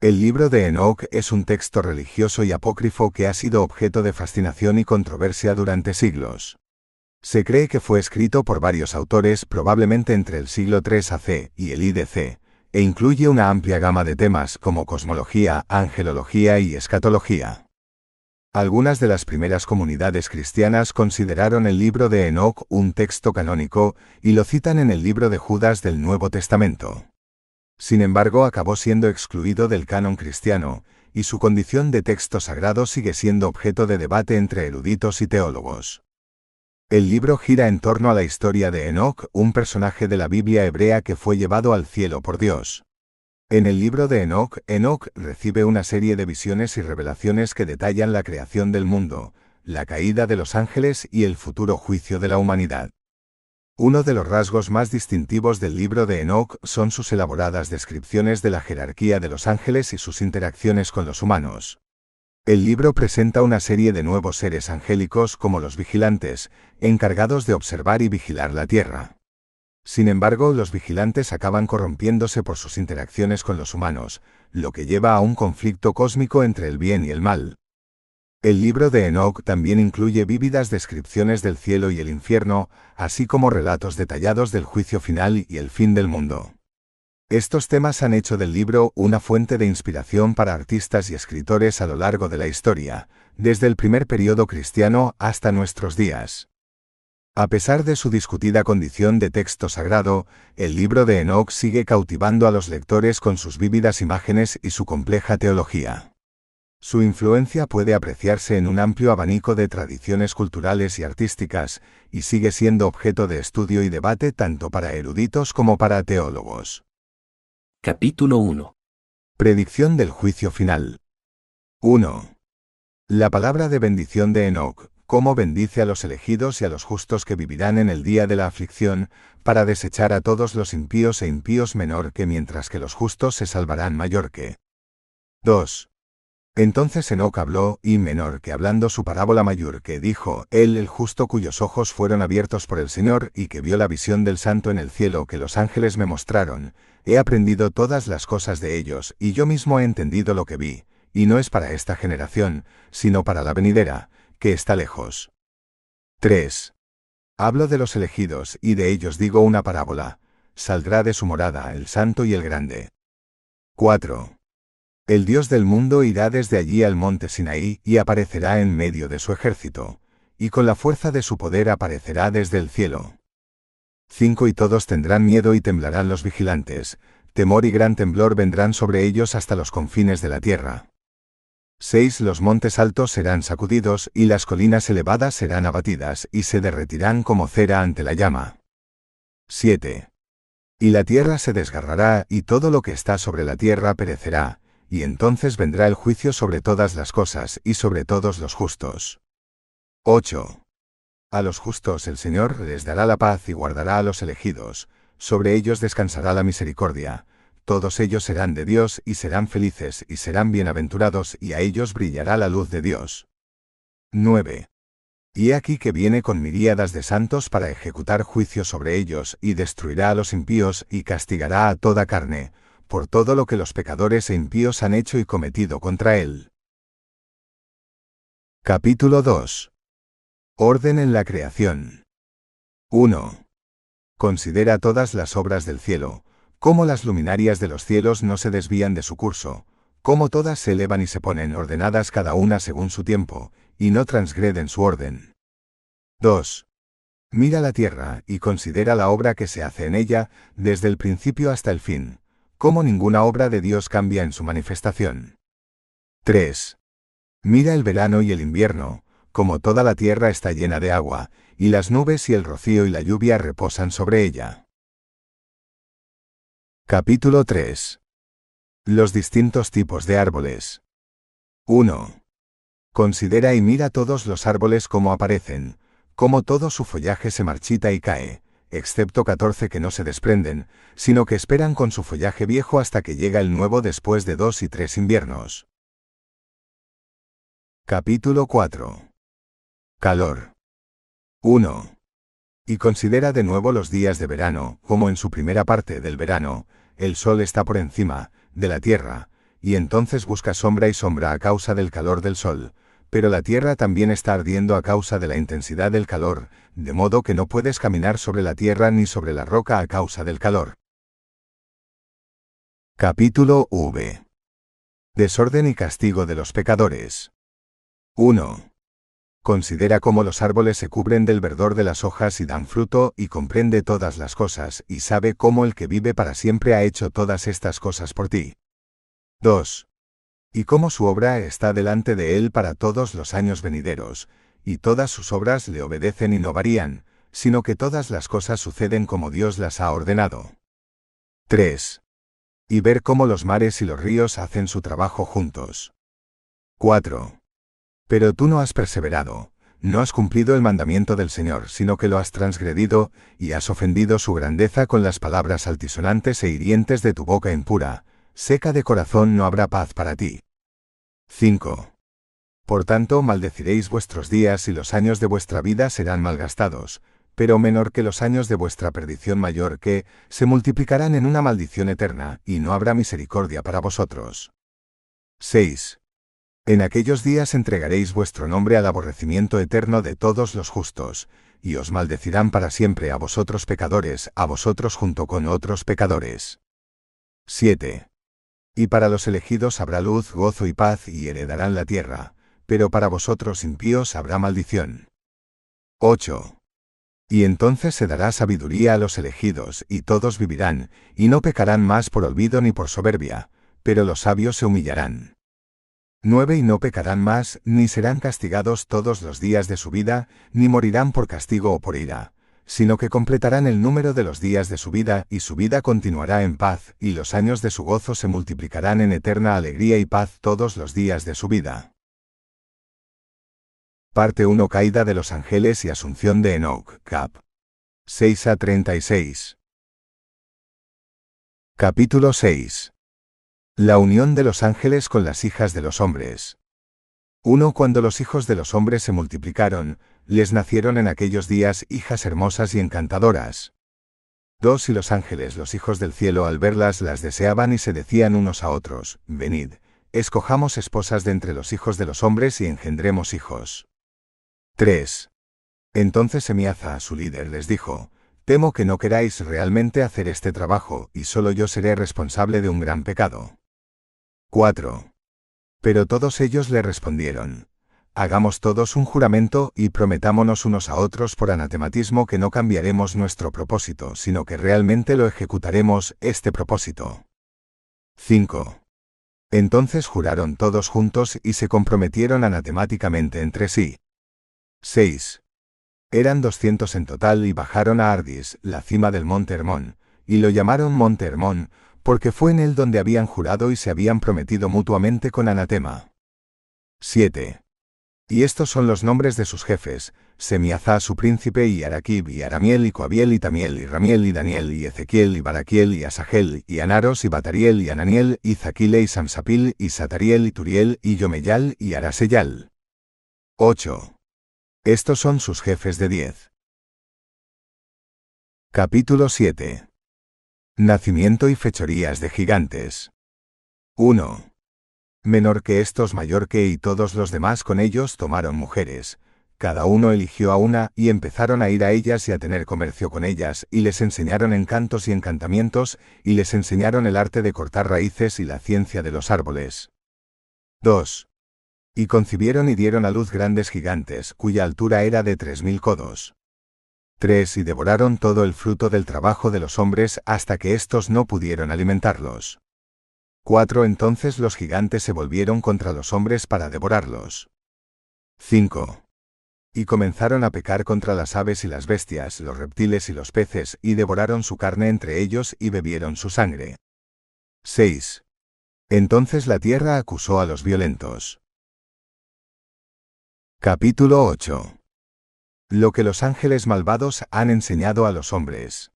El libro de Enoch es un texto religioso y apócrifo que ha sido objeto de fascinación y controversia durante siglos. Se cree que fue escrito por varios autores probablemente entre el siglo III AC y el IDC, e incluye una amplia gama de temas como cosmología, angelología y escatología. Algunas de las primeras comunidades cristianas consideraron el libro de Enoch un texto canónico y lo citan en el libro de Judas del Nuevo Testamento. Sin embargo, acabó siendo excluido del canon cristiano, y su condición de texto sagrado sigue siendo objeto de debate entre eruditos y teólogos. El libro gira en torno a la historia de Enoch, un personaje de la Biblia hebrea que fue llevado al cielo por Dios. En el libro de Enoch, Enoch recibe una serie de visiones y revelaciones que detallan la creación del mundo, la caída de los ángeles y el futuro juicio de la humanidad. Uno de los rasgos más distintivos del libro de Enoch son sus elaboradas descripciones de la jerarquía de los ángeles y sus interacciones con los humanos. El libro presenta una serie de nuevos seres angélicos como los vigilantes, encargados de observar y vigilar la tierra. Sin embargo, los vigilantes acaban corrompiéndose por sus interacciones con los humanos, lo que lleva a un conflicto cósmico entre el bien y el mal. El libro de Enoch también incluye vívidas descripciones del cielo y el infierno, así como relatos detallados del juicio final y el fin del mundo. Estos temas han hecho del libro una fuente de inspiración para artistas y escritores a lo largo de la historia, desde el primer periodo cristiano hasta nuestros días. A pesar de su discutida condición de texto sagrado, el libro de Enoch sigue cautivando a los lectores con sus vívidas imágenes y su compleja teología. Su influencia puede apreciarse en un amplio abanico de tradiciones culturales y artísticas, y sigue siendo objeto de estudio y debate tanto para eruditos como para teólogos. Capítulo 1. Predicción del juicio final. 1. La palabra de bendición de Enoch, cómo bendice a los elegidos y a los justos que vivirán en el día de la aflicción, para desechar a todos los impíos e impíos menor que mientras que los justos se salvarán mayor que. 2. Entonces Enoch habló, y menor que hablando su parábola mayor que dijo, Él el justo cuyos ojos fueron abiertos por el Señor y que vio la visión del santo en el cielo que los ángeles me mostraron, he aprendido todas las cosas de ellos, y yo mismo he entendido lo que vi, y no es para esta generación, sino para la venidera, que está lejos. 3. Hablo de los elegidos, y de ellos digo una parábola. Saldrá de su morada el santo y el grande. 4. El Dios del mundo irá desde allí al monte Sinaí y aparecerá en medio de su ejército, y con la fuerza de su poder aparecerá desde el cielo. 5 Y todos tendrán miedo y temblarán los vigilantes, temor y gran temblor vendrán sobre ellos hasta los confines de la tierra. 6 Los montes altos serán sacudidos y las colinas elevadas serán abatidas y se derretirán como cera ante la llama. 7. Y la tierra se desgarrará y todo lo que está sobre la tierra perecerá, y entonces vendrá el juicio sobre todas las cosas y sobre todos los justos. 8. A los justos el Señor les dará la paz y guardará a los elegidos, sobre ellos descansará la misericordia, todos ellos serán de Dios y serán felices y serán bienaventurados y a ellos brillará la luz de Dios. 9. Y aquí que viene con miríadas de santos para ejecutar juicio sobre ellos y destruirá a los impíos y castigará a toda carne, por todo lo que los pecadores e impíos han hecho y cometido contra él. Capítulo 2. Orden en la creación. 1. Considera todas las obras del cielo, cómo las luminarias de los cielos no se desvían de su curso, cómo todas se elevan y se ponen ordenadas cada una según su tiempo, y no transgreden su orden. 2. Mira la tierra y considera la obra que se hace en ella, desde el principio hasta el fin, cómo ninguna obra de Dios cambia en su manifestación. 3. Mira el verano y el invierno, como toda la tierra está llena de agua, y las nubes y el rocío y la lluvia reposan sobre ella. Capítulo 3. Los distintos tipos de árboles. 1. Considera y mira todos los árboles como aparecen, como todo su follaje se marchita y cae, excepto 14 que no se desprenden, sino que esperan con su follaje viejo hasta que llega el nuevo después de dos y tres inviernos. Capítulo 4. Calor. 1. Y considera de nuevo los días de verano, como en su primera parte del verano, el sol está por encima, de la tierra, y entonces busca sombra y sombra a causa del calor del sol, pero la tierra también está ardiendo a causa de la intensidad del calor, de modo que no puedes caminar sobre la tierra ni sobre la roca a causa del calor. Capítulo V. Desorden y castigo de los pecadores. 1. Considera cómo los árboles se cubren del verdor de las hojas y dan fruto, y comprende todas las cosas, y sabe cómo el que vive para siempre ha hecho todas estas cosas por ti. 2 y cómo su obra está delante de él para todos los años venideros, y todas sus obras le obedecen y no varían, sino que todas las cosas suceden como Dios las ha ordenado. 3. Y ver cómo los mares y los ríos hacen su trabajo juntos. 4. Pero tú no has perseverado, no has cumplido el mandamiento del Señor, sino que lo has transgredido, y has ofendido su grandeza con las palabras altisonantes e hirientes de tu boca impura, seca de corazón no habrá paz para ti. 5. Por tanto, maldeciréis vuestros días y los años de vuestra vida serán malgastados, pero menor que los años de vuestra perdición mayor que, se multiplicarán en una maldición eterna, y no habrá misericordia para vosotros. 6. En aquellos días entregaréis vuestro nombre al aborrecimiento eterno de todos los justos, y os maldecirán para siempre a vosotros pecadores, a vosotros junto con otros pecadores. 7. Y para los elegidos habrá luz, gozo y paz y heredarán la tierra, pero para vosotros impíos habrá maldición. 8. Y entonces se dará sabiduría a los elegidos, y todos vivirán, y no pecarán más por olvido ni por soberbia, pero los sabios se humillarán. 9. Y no pecarán más, ni serán castigados todos los días de su vida, ni morirán por castigo o por ira, sino que completarán el número de los días de su vida, y su vida continuará en paz, y los años de su gozo se multiplicarán en eterna alegría y paz todos los días de su vida. Parte 1 Caída de los ángeles y asunción de Enoch, cap. 6 a 36. Capítulo 6. La unión de los ángeles con las hijas de los hombres. 1 Cuando los hijos de los hombres se multiplicaron, les nacieron en aquellos días hijas hermosas y encantadoras. Dos y los ángeles, los hijos del cielo, al verlas las deseaban y se decían unos a otros, Venid, escojamos esposas de entre los hijos de los hombres y engendremos hijos. 3. Entonces Semiaza, su líder, les dijo, Temo que no queráis realmente hacer este trabajo, y solo yo seré responsable de un gran pecado. 4. Pero todos ellos le respondieron, Hagamos todos un juramento y prometámonos unos a otros por anatematismo que no cambiaremos nuestro propósito, sino que realmente lo ejecutaremos, este propósito. 5. Entonces juraron todos juntos y se comprometieron anatemáticamente entre sí. 6. Eran doscientos en total y bajaron a Ardis, la cima del monte Hermón, y lo llamaron monte Hermón, porque fue en él donde habían jurado y se habían prometido mutuamente con anatema. 7. Y estos son los nombres de sus jefes, Semiazá su príncipe y Araquib y Aramiel y Coabiel y Tamiel y Ramiel y Daniel y Ezequiel y Baraquiel y Asagel y Anaros y Batariel y Ananiel y Zaquile y Samsapil y Satariel y Turiel y Yomeyal y Araseyal. 8. Estos son sus jefes de diez. Capítulo 7. Nacimiento y fechorías de gigantes. 1 menor que estos mayor que y todos los demás con ellos tomaron mujeres, Cada uno eligió a una, y empezaron a ir a ellas y a tener comercio con ellas, y les enseñaron encantos y encantamientos, y les enseñaron el arte de cortar raíces y la ciencia de los árboles. 2. Y concibieron y dieron a luz grandes gigantes, cuya altura era de tres mil codos. 3. Y devoraron todo el fruto del trabajo de los hombres hasta que éstos no pudieron alimentarlos. 4. Entonces los gigantes se volvieron contra los hombres para devorarlos. 5. Y comenzaron a pecar contra las aves y las bestias, los reptiles y los peces, y devoraron su carne entre ellos y bebieron su sangre. 6. Entonces la tierra acusó a los violentos. Capítulo 8. Lo que los ángeles malvados han enseñado a los hombres.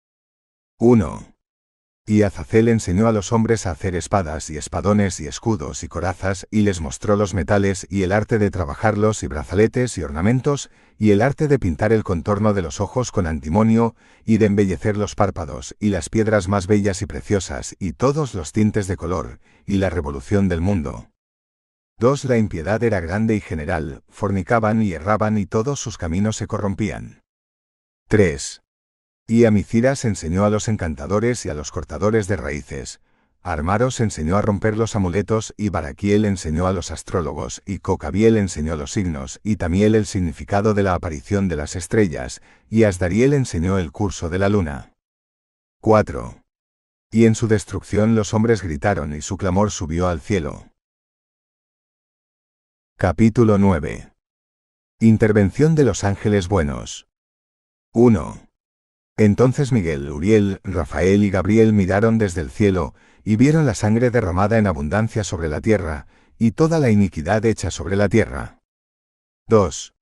1. Y Azazel enseñó a los hombres a hacer espadas y espadones y escudos y corazas, y les mostró los metales y el arte de trabajarlos y brazaletes y ornamentos, y el arte de pintar el contorno de los ojos con antimonio, y de embellecer los párpados, y las piedras más bellas y preciosas, y todos los tintes de color, y la revolución del mundo. 2. La impiedad era grande y general, fornicaban y erraban y todos sus caminos se corrompían. 3. Y a enseñó a los encantadores y a los cortadores de raíces. Armaros enseñó a romper los amuletos y Baraquiel enseñó a los astrólogos y Cocabiel enseñó los signos y Tamiel el significado de la aparición de las estrellas y Asdariel enseñó el curso de la luna. 4. Y en su destrucción los hombres gritaron y su clamor subió al cielo. Capítulo 9. Intervención de los ángeles buenos. 1. Entonces Miguel, Uriel, Rafael y Gabriel miraron desde el cielo, y vieron la sangre derramada en abundancia sobre la tierra, y toda la iniquidad hecha sobre la tierra. 2.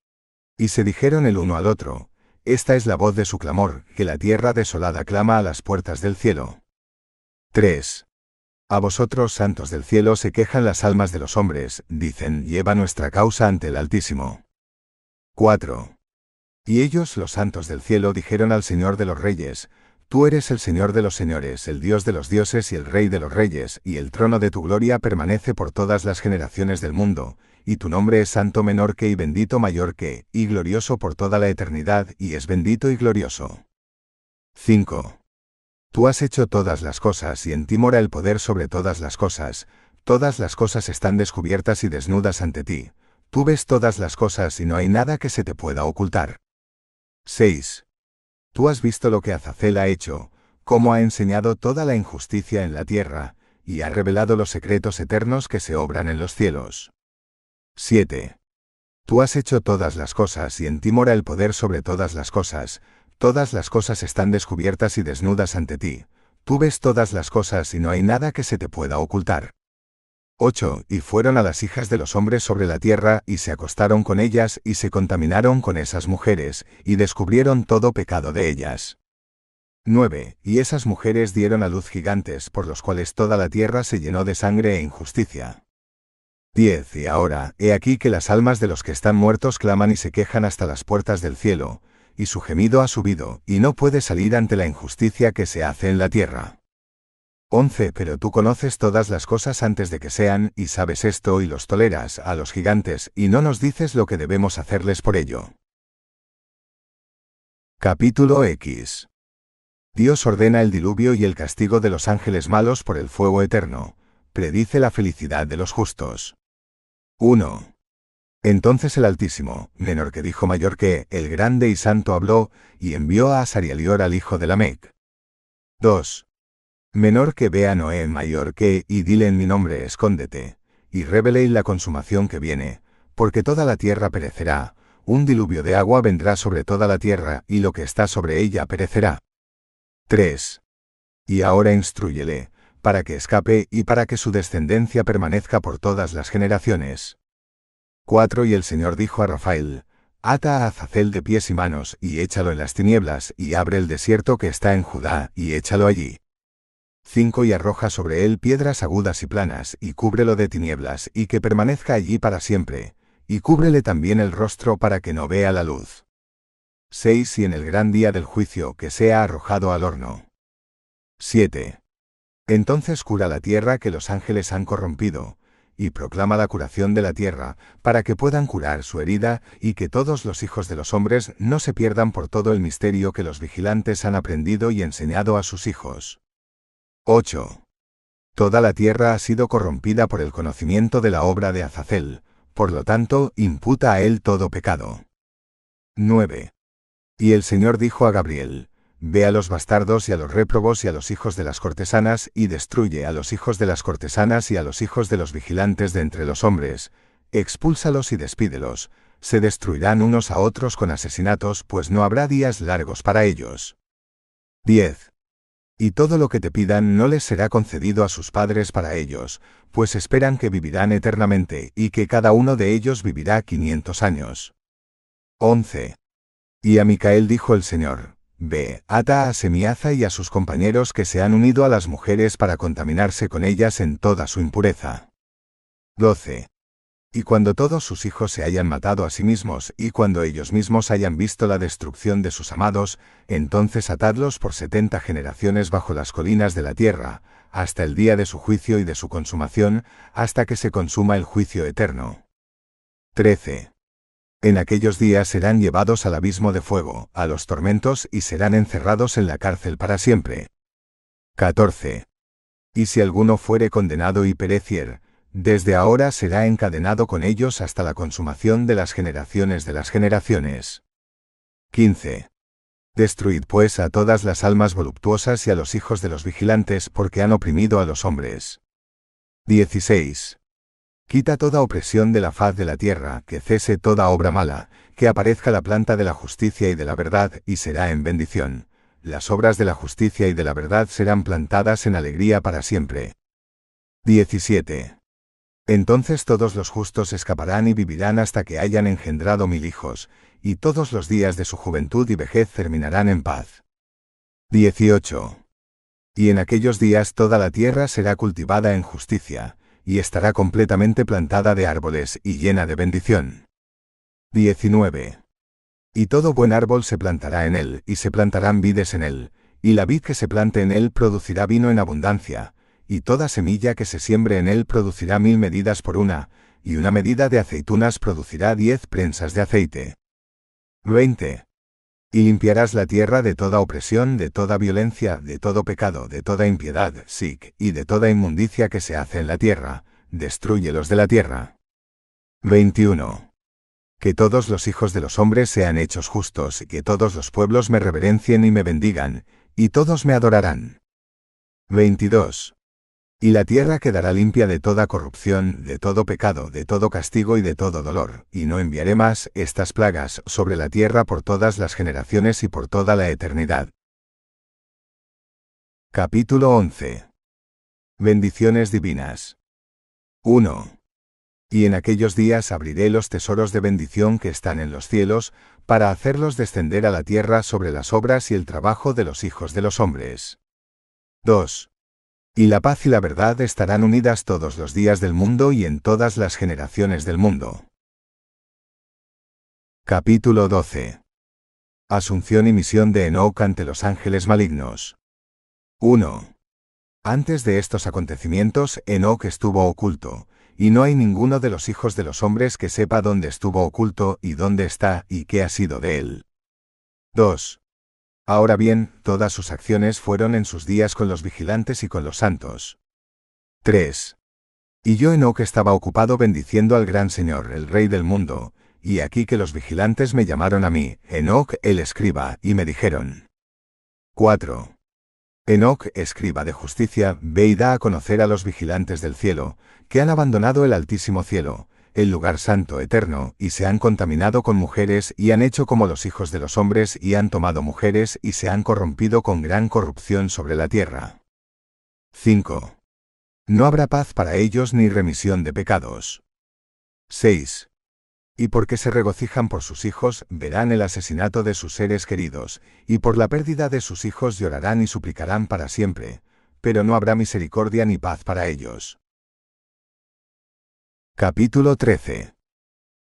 Y se dijeron el uno al otro, Esta es la voz de su clamor, que la tierra desolada clama a las puertas del cielo. 3. A vosotros, santos del cielo, se quejan las almas de los hombres, dicen, lleva nuestra causa ante el Altísimo. 4. Y ellos, los santos del cielo, dijeron al Señor de los Reyes, Tú eres el Señor de los señores, el Dios de los dioses y el Rey de los reyes, y el trono de tu gloria permanece por todas las generaciones del mundo, y tu nombre es santo menor que y bendito mayor que, y glorioso por toda la eternidad, y es bendito y glorioso. 5. Tú has hecho todas las cosas, y en ti mora el poder sobre todas las cosas, todas las cosas están descubiertas y desnudas ante ti, tú ves todas las cosas y no hay nada que se te pueda ocultar. 6. Tú has visto lo que Azazel ha hecho, cómo ha enseñado toda la injusticia en la tierra, y ha revelado los secretos eternos que se obran en los cielos. 7. Tú has hecho todas las cosas y en ti mora el poder sobre todas las cosas, todas las cosas están descubiertas y desnudas ante ti, tú ves todas las cosas y no hay nada que se te pueda ocultar. 8. Y fueron a las hijas de los hombres sobre la tierra, y se acostaron con ellas, y se contaminaron con esas mujeres, y descubrieron todo pecado de ellas. 9. Y esas mujeres dieron a luz gigantes, por los cuales toda la tierra se llenó de sangre e injusticia. 10. Y ahora, he aquí que las almas de los que están muertos claman y se quejan hasta las puertas del cielo, y su gemido ha subido, y no puede salir ante la injusticia que se hace en la tierra. 11. Pero tú conoces todas las cosas antes de que sean, y sabes esto y los toleras a los gigantes, y no nos dices lo que debemos hacerles por ello. Capítulo X. Dios ordena el diluvio y el castigo de los ángeles malos por el fuego eterno. Predice la felicidad de los justos. 1. Entonces el Altísimo, menor que dijo mayor que, el grande y santo habló, y envió a Asarialior al hijo de Lamec. 2 menor que vea Noé mayor que, y dile en mi nombre, escóndete, y revele la consumación que viene, porque toda la tierra perecerá, un diluvio de agua vendrá sobre toda la tierra, y lo que está sobre ella perecerá. 3. Y ahora instruyele, para que escape y para que su descendencia permanezca por todas las generaciones. 4. Y el Señor dijo a Rafael, Ata a Azazel de pies y manos, y échalo en las tinieblas, y abre el desierto que está en Judá, y échalo allí. 5 y arroja sobre él piedras agudas y planas, y cúbrelo de tinieblas, y que permanezca allí para siempre, y cúbrele también el rostro para que no vea la luz. 6 y en el gran día del juicio que sea arrojado al horno. 7. Entonces cura la tierra que los ángeles han corrompido, y proclama la curación de la tierra, para que puedan curar su herida, y que todos los hijos de los hombres no se pierdan por todo el misterio que los vigilantes han aprendido y enseñado a sus hijos. 8. Toda la tierra ha sido corrompida por el conocimiento de la obra de Azazel, por lo tanto, imputa a él todo pecado. 9. Y el Señor dijo a Gabriel, Ve a los bastardos y a los réprobos y a los hijos de las cortesanas, y destruye a los hijos de las cortesanas y a los hijos de los vigilantes de entre los hombres, expúlsalos y despídelos, se destruirán unos a otros con asesinatos, pues no habrá días largos para ellos. 10. Y todo lo que te pidan no les será concedido a sus padres para ellos, pues esperan que vivirán eternamente, y que cada uno de ellos vivirá quinientos años. 11. Y a Micael dijo el Señor, Ve, ata a Semiaza y a sus compañeros que se han unido a las mujeres para contaminarse con ellas en toda su impureza. 12. Y cuando todos sus hijos se hayan matado a sí mismos, y cuando ellos mismos hayan visto la destrucción de sus amados, entonces atadlos por setenta generaciones bajo las colinas de la tierra, hasta el día de su juicio y de su consumación, hasta que se consuma el juicio eterno. 13. En aquellos días serán llevados al abismo de fuego, a los tormentos, y serán encerrados en la cárcel para siempre. 14. Y si alguno fuere condenado y perecier, desde ahora será encadenado con ellos hasta la consumación de las generaciones de las generaciones. 15. Destruid pues a todas las almas voluptuosas y a los hijos de los vigilantes porque han oprimido a los hombres. 16. Quita toda opresión de la faz de la tierra, que cese toda obra mala, que aparezca la planta de la justicia y de la verdad, y será en bendición. Las obras de la justicia y de la verdad serán plantadas en alegría para siempre. 17. Entonces todos los justos escaparán y vivirán hasta que hayan engendrado mil hijos, y todos los días de su juventud y vejez terminarán en paz. 18. Y en aquellos días toda la tierra será cultivada en justicia, y estará completamente plantada de árboles y llena de bendición. 19. Y todo buen árbol se plantará en él, y se plantarán vides en él, y la vid que se plante en él producirá vino en abundancia, y toda semilla que se siembre en él producirá mil medidas por una, y una medida de aceitunas producirá diez prensas de aceite. 20. Y limpiarás la tierra de toda opresión, de toda violencia, de todo pecado, de toda impiedad, sic, y de toda inmundicia que se hace en la tierra, destruyelos de la tierra. 21. Que todos los hijos de los hombres sean hechos justos, y que todos los pueblos me reverencien y me bendigan, y todos me adorarán. 22. Y la tierra quedará limpia de toda corrupción, de todo pecado, de todo castigo y de todo dolor, y no enviaré más estas plagas sobre la tierra por todas las generaciones y por toda la eternidad. Capítulo 11. Bendiciones divinas. 1. Y en aquellos días abriré los tesoros de bendición que están en los cielos, para hacerlos descender a la tierra sobre las obras y el trabajo de los hijos de los hombres. 2 y la paz y la verdad estarán unidas todos los días del mundo y en todas las generaciones del mundo. Capítulo 12. Asunción y misión de Enoch ante los ángeles malignos. 1. Antes de estos acontecimientos, Enoch estuvo oculto, y no hay ninguno de los hijos de los hombres que sepa dónde estuvo oculto y dónde está y qué ha sido de él. 2. Ahora bien, todas sus acciones fueron en sus días con los vigilantes y con los santos. 3. Y yo Enoch estaba ocupado bendiciendo al gran Señor, el Rey del mundo, y aquí que los vigilantes me llamaron a mí, Enoch el escriba, y me dijeron. 4. Enoch, escriba de justicia, ve y da a conocer a los vigilantes del cielo, que han abandonado el altísimo cielo, el lugar santo eterno, y se han contaminado con mujeres y han hecho como los hijos de los hombres y han tomado mujeres y se han corrompido con gran corrupción sobre la tierra. 5. No habrá paz para ellos ni remisión de pecados. 6. Y porque se regocijan por sus hijos, verán el asesinato de sus seres queridos, y por la pérdida de sus hijos llorarán y suplicarán para siempre, pero no habrá misericordia ni paz para ellos. Capítulo 13.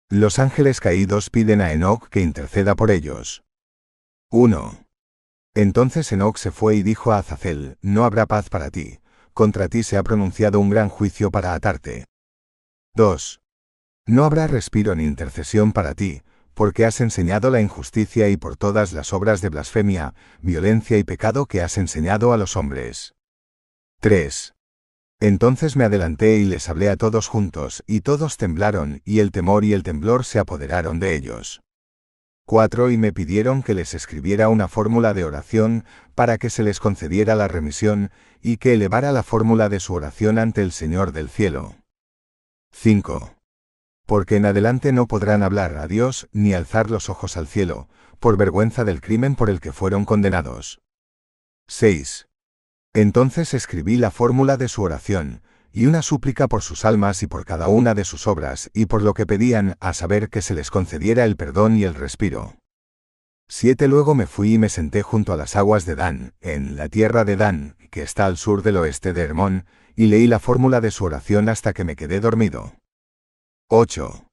Los ángeles caídos piden a Enoch que interceda por ellos. 1. Entonces Enoch se fue y dijo a Azazel, No habrá paz para ti, contra ti se ha pronunciado un gran juicio para atarte. 2. No habrá respiro ni intercesión para ti, porque has enseñado la injusticia y por todas las obras de blasfemia, violencia y pecado que has enseñado a los hombres. 3. Entonces me adelanté y les hablé a todos juntos, y todos temblaron, y el temor y el temblor se apoderaron de ellos. 4. Y me pidieron que les escribiera una fórmula de oración, para que se les concediera la remisión, y que elevara la fórmula de su oración ante el Señor del cielo. 5. Porque en adelante no podrán hablar a Dios ni alzar los ojos al cielo, por vergüenza del crimen por el que fueron condenados. 6. Entonces escribí la fórmula de su oración, y una súplica por sus almas y por cada una de sus obras, y por lo que pedían, a saber que se les concediera el perdón y el respiro. 7. Luego me fui y me senté junto a las aguas de Dan, en la tierra de Dan, que está al sur del oeste de Hermón, y leí la fórmula de su oración hasta que me quedé dormido. 8.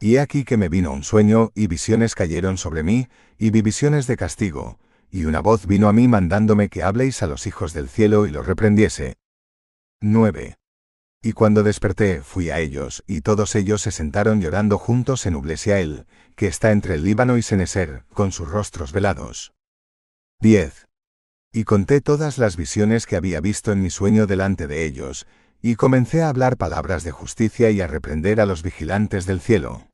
Y he aquí que me vino un sueño, y visiones cayeron sobre mí, y vi visiones de castigo, y una voz vino a mí mandándome que habléis a los hijos del cielo y los reprendiese. 9. Y cuando desperté, fui a ellos, y todos ellos se sentaron llorando juntos en Ublesiael, que está entre el Líbano y Seneser, con sus rostros velados. 10. Y conté todas las visiones que había visto en mi sueño delante de ellos, y comencé a hablar palabras de justicia y a reprender a los vigilantes del cielo.